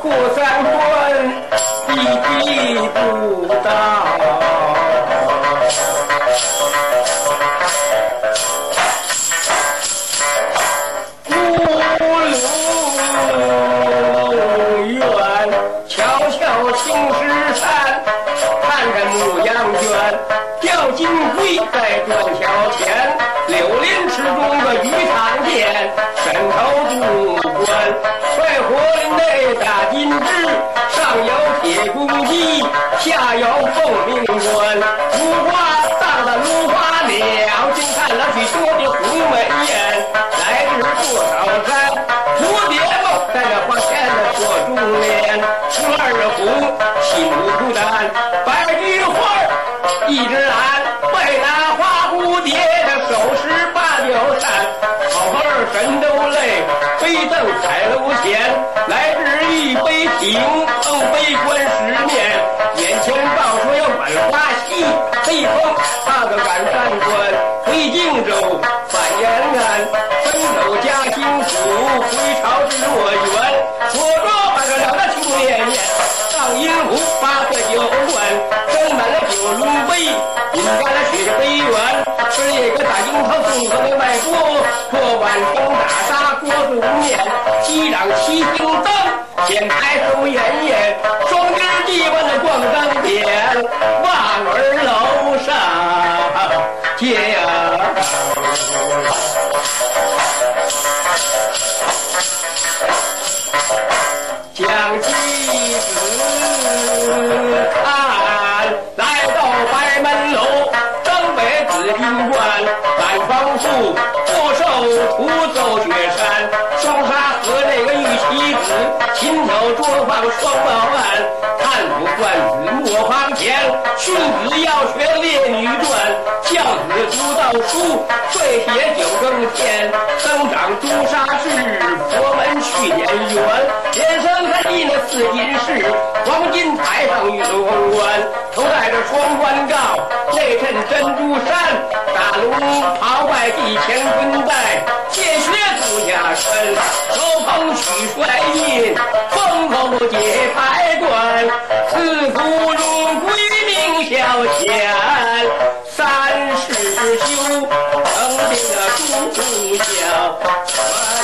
过三关，弟弟不倒。乌龙院，瞧瞧青石山，看着牧羊圈，吊金龟，在断桥前，柳林池中的鱼塘。看了许多的红美艳，来日多少山，蝴蝶梦在那花前的锁珠帘，十二红心无孤单，白菊花一枝兰，为那花蝴蝶的手持八九扇，好儿神都累，飞凳彩楼前，来日一杯酒，碰杯观世面，眼前照出有本花戏，黑风踏个赶山关，送和那外锅，锅碗羹大砂锅子面，击掌七星灯，前排手烟烟，双枝地万的光灯点，望儿楼上见将妻子看，亲手捉放双报案，看不惯子莫行前，训子要学烈女传，教子读道书，会写九更天，增长朱砂痣，佛门去年圆，天生看你那四金饰，黄金台上玉龙冠，头戴着双冠罩，内衬珍珠衫，大龙袍外地乾坤带，见血不下身，手捧取帅印，封口解牌冠，自古荣归名小钱，三世修成定了朱孝。